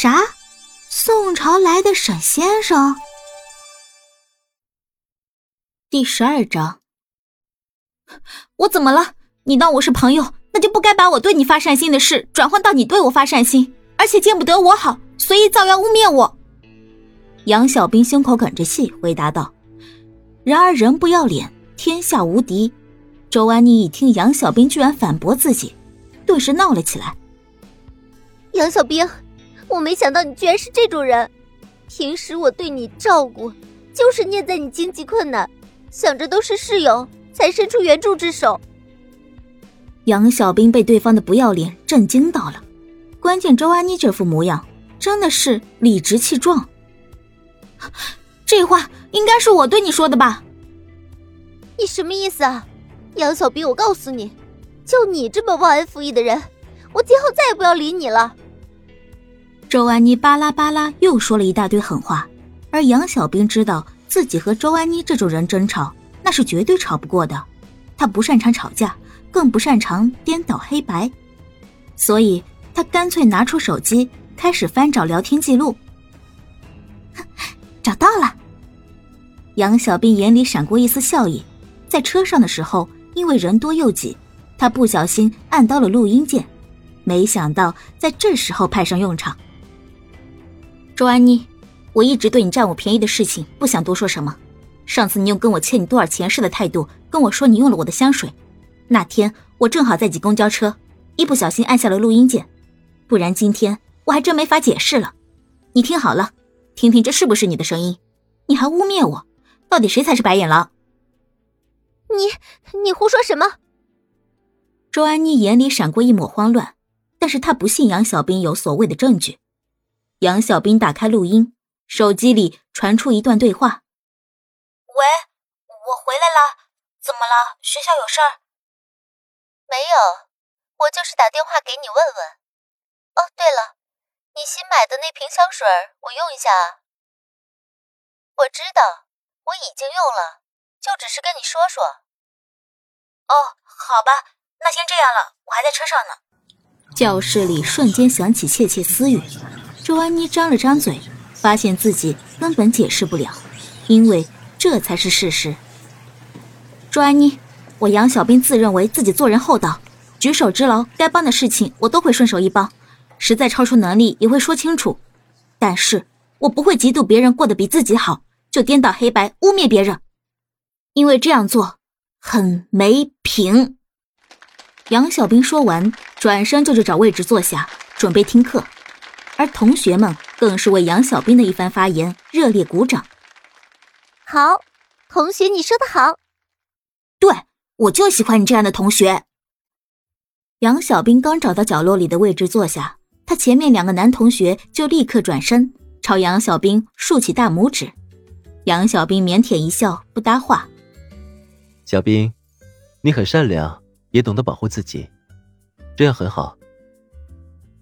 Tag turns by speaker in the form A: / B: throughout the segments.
A: 啥？宋朝来的沈先生？第十二章。我怎么了？你当我是朋友，那就不该把我对你发善心的事转换到你对我发善心，而且见不得我好，随意造谣污蔑我。杨小兵胸口哽着气回答道。然而人不要脸，天下无敌。周安妮一听杨小兵居然反驳自己，顿时闹了起来。
B: 杨小兵，我没想到你居然是这种人。平时我对你照顾，就是念在你经济困难。想着都是室友，才伸出援助之手。
A: 杨小兵被对方的不要脸震惊到了，关键周安妮这副模样真的是理直气壮。这话应该是我对你说的吧？
B: 你什么意思啊，杨小兵？我告诉你，就你这么忘恩负义的人，我今后再也不要理你了。
A: 周安妮巴拉巴拉又说了一大堆狠话，而杨小兵知道。自己和周安妮这种人争吵，那是绝对吵不过的。他不擅长吵架，更不擅长颠倒黑白，所以他干脆拿出手机开始翻找聊天记录。找到了，杨小兵眼里闪过一丝笑意。在车上的时候，因为人多又挤，他不小心按到了录音键，没想到在这时候派上用场。周安妮。我一直对你占我便宜的事情不想多说什么。上次你用跟我欠你多少钱似的态度跟我说你用了我的香水，那天我正好在挤公交车，一不小心按下了录音键，不然今天我还真没法解释了。你听好了，听听这是不是你的声音？你还污蔑我，到底谁才是白眼狼？
B: 你你胡说什么？
A: 周安妮眼里闪过一抹慌乱，但是她不信杨小兵有所谓的证据。杨小兵打开录音。手机里传出一段对话：“
C: 喂，我回来了，怎么了？学校有事儿？
B: 没有，我就是打电话给你问问。哦，对了，你新买的那瓶香水，我用一下啊。我知道，我已经用了，就只是跟你说说。
C: 哦，好吧，那先这样了，我还在车上呢。”
A: 教室里瞬间响起窃窃私语，周安妮张了张嘴。发现自己根本解释不了，因为这才是事实。周安妮，我杨小兵自认为自己做人厚道，举手之劳，该帮的事情我都会顺手一帮，实在超出能力也会说清楚。但是我不会嫉妒别人过得比自己好，就颠倒黑白污蔑别人，因为这样做很没品。杨小兵说完，转身就去找位置坐下，准备听课。而同学们更是为杨小兵的一番发言热烈鼓掌。
B: 好，同学，你说的好。
A: 对，我就喜欢你这样的同学。杨小兵刚找到角落里的位置坐下，他前面两个男同学就立刻转身朝杨小兵竖起大拇指。杨小兵腼腆一笑，不搭话。
D: 小兵，你很善良，也懂得保护自己，这样很好。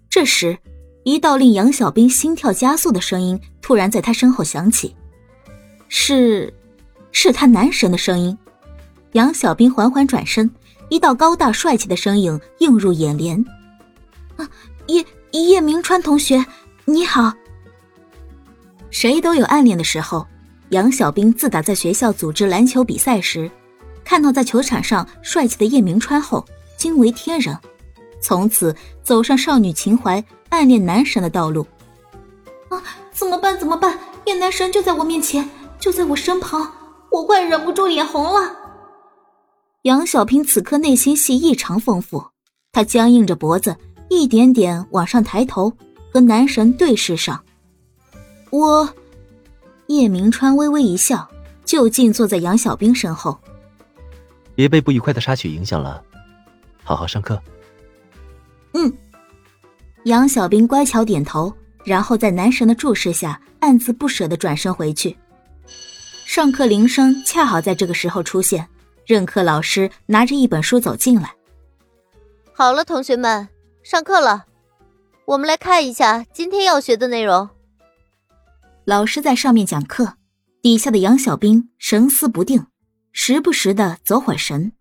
A: 这时。一道令杨小兵心跳加速的声音突然在他身后响起，是，是他男神的声音。杨小兵缓缓转身，一道高大帅气的身影映入眼帘。啊，叶叶明川同学，你好。谁都有暗恋的时候，杨小兵自打在学校组织篮球比赛时，看到在球场上帅气的叶明川后，惊为天人，从此走上少女情怀。暗恋男神的道路，啊！怎么办？怎么办？叶男神就在我面前，就在我身旁，我快忍不住脸红了。杨小平此刻内心戏异常丰富，他僵硬着脖子，一点点往上抬头，和男神对视上。我，叶明川微微一笑，就近坐在杨小兵身后。
D: 别被不愉快的插曲影响了，好好上课。
A: 嗯。杨小兵乖巧点头，然后在男神的注视下，暗自不舍的转身回去。上课铃声恰好在这个时候出现，任课老师拿着一本书走进来。
B: 好了，同学们，上课了，我们来看一下今天要学的内容。
A: 老师在上面讲课，底下的杨小兵神思不定，时不时的走会神。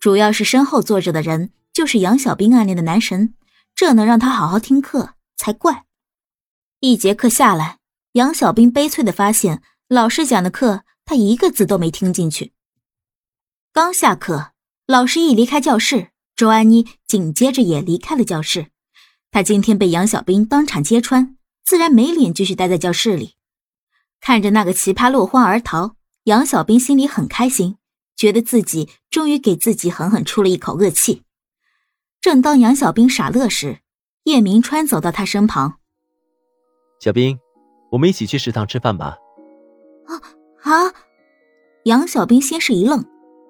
A: 主要是身后坐着的人就是杨小兵暗恋的男神。这能让他好好听课才怪。一节课下来，杨小兵悲催的发现，老师讲的课他一个字都没听进去。刚下课，老师一离开教室，周安妮紧接着也离开了教室。她今天被杨小兵当场揭穿，自然没脸继续待在教室里。看着那个奇葩落荒而逃，杨小兵心里很开心，觉得自己终于给自己狠狠出了一口恶气。正当杨小兵傻乐时，叶明川走到他身旁。
D: 小兵，我们一起去食堂吃饭吧。
A: 啊啊！杨小兵先是一愣，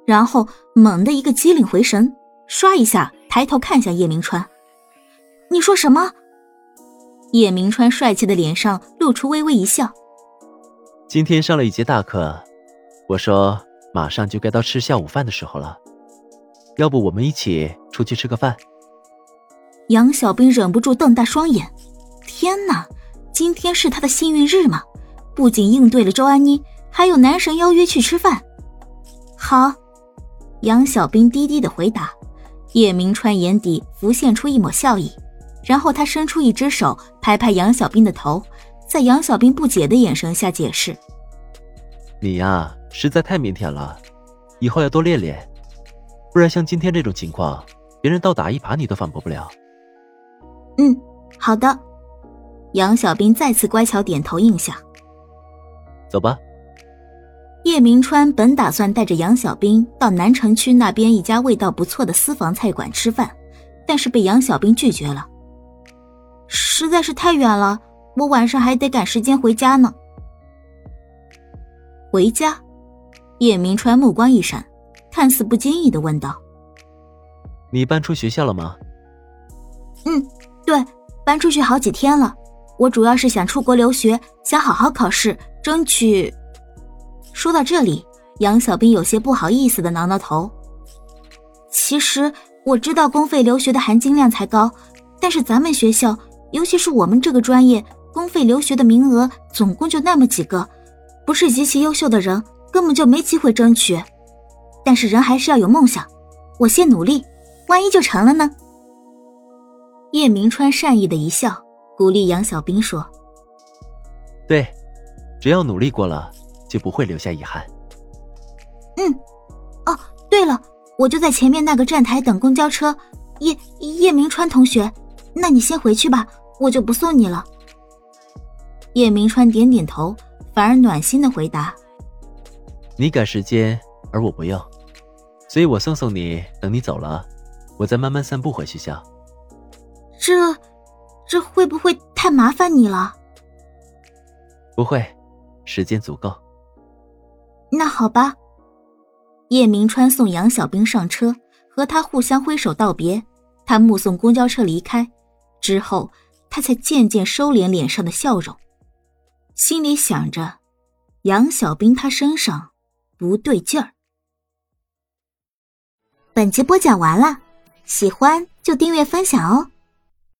A: 然后猛地一个机灵回神，唰一下抬头看向叶明川。你说什么？叶明川帅气的脸上露出微微一笑。
D: 今天上了一节大课，我说马上就该到吃下午饭的时候了，要不我们一起出去吃个饭？
A: 杨小兵忍不住瞪大双眼，天哪，今天是他的幸运日吗？不仅应对了周安妮，还有男神邀约去吃饭。好，杨小兵低低的回答。叶明川眼底浮现出一抹笑意，然后他伸出一只手拍拍杨小兵的头。在杨小兵不解的眼神下解释：“
D: 你呀，实在太腼腆了，以后要多练练，不然像今天这种情况，别人倒打一耙你都反驳不了。”“
A: 嗯，好的。”杨小兵再次乖巧点头应下。
D: 走吧。
A: 叶明川本打算带着杨小兵到南城区那边一家味道不错的私房菜馆吃饭，但是被杨小兵拒绝了，实在是太远了。我晚上还得赶时间回家呢。回家，叶明川目光一闪，看似不经意的问道：“
D: 你搬出学校了吗？”“
A: 嗯，对，搬出去好几天了。我主要是想出国留学，想好好考试，争取……”说到这里，杨小兵有些不好意思的挠挠头。其实我知道公费留学的含金量才高，但是咱们学校，尤其是我们这个专业。公费留学的名额总共就那么几个，不是极其优秀的人根本就没机会争取。但是人还是要有梦想，我先努力，万一就成了呢？叶明川善意的一笑，鼓励杨小兵说：“
D: 对，只要努力过了，就不会留下遗憾。”
A: 嗯，哦，对了，我就在前面那个站台等公交车。叶叶明川同学，那你先回去吧，我就不送你了。叶明川点点头，反而暖心的回答：“
D: 你赶时间，而我不用，所以我送送你。等你走了，我再慢慢散步回学校。
A: 这，这会不会太麻烦你了？
D: 不会，时间足够。
A: 那好吧。”叶明川送杨小兵上车，和他互相挥手道别。他目送公交车离开之后，他才渐渐收敛脸上的笑容。心里想着，杨小兵他身上不对劲儿。本集播讲完了，喜欢就订阅分享哦。